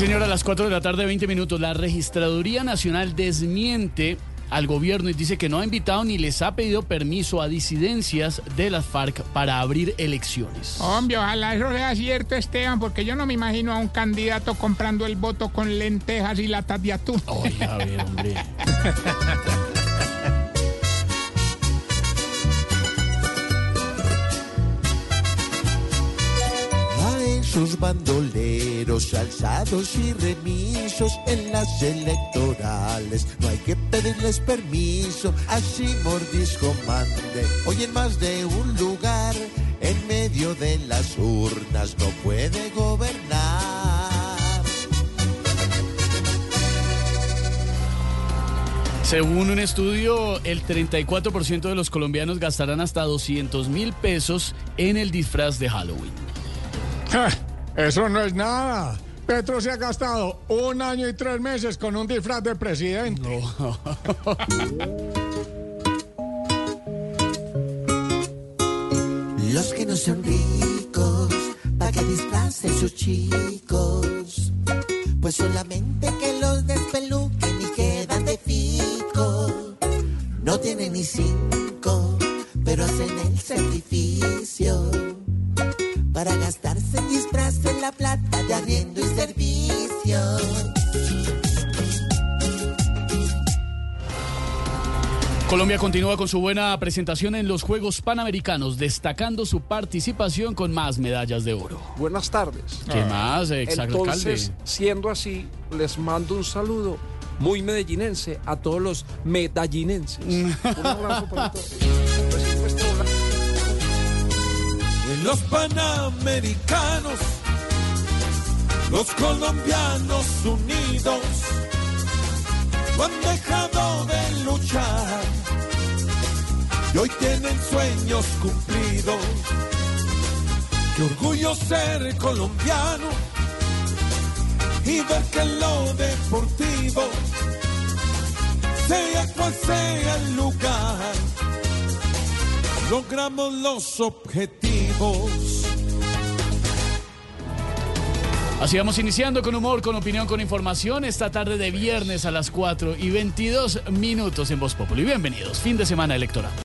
señora, a las 4 de la tarde, 20 minutos. La Registraduría Nacional desmiente al gobierno y dice que no ha invitado ni les ha pedido permiso a disidencias de las FARC para abrir elecciones. Hombre, ojalá eso sea cierto, Esteban, porque yo no me imagino a un candidato comprando el voto con lentejas y latas de atún. Oiga, a ver, hombre. Esos bandoleros alzados y remisos en las electorales no hay que pedirles permiso, así mordisco mande. Hoy en más de un lugar, en medio de las urnas, no puede gobernar. Según un estudio, el 34% de los colombianos gastarán hasta 200 mil pesos en el disfraz de Halloween. Ja, Eso no es nada. Petro se ha gastado un año y tres meses con un disfraz de presidente. Los que no son ricos, para que disfracen sus chicos. Pues solamente que los despeluquen y quedan de fico. No tienen ni cinco, pero hacen el sacrificio. Para gastarse en disfraz en la plata de arriendo y servicio. Colombia continúa con su buena presentación en los Juegos Panamericanos, destacando su participación con más medallas de oro. Buenas tardes. ¿Qué más, exalcalde? Entonces, siendo así, les mando un saludo muy medellinense a todos los medallinenses. un abrazo para todos. En los panamericanos, los colombianos unidos no han dejado de luchar y hoy tienen sueños cumplidos. Qué orgullo ser colombiano y ver que lo deportivo, sea cual sea el lugar, logramos los objetivos. Así vamos iniciando con humor, con opinión, con información esta tarde de viernes a las 4 y 22 minutos en Voz Populi. Bienvenidos, fin de semana electoral.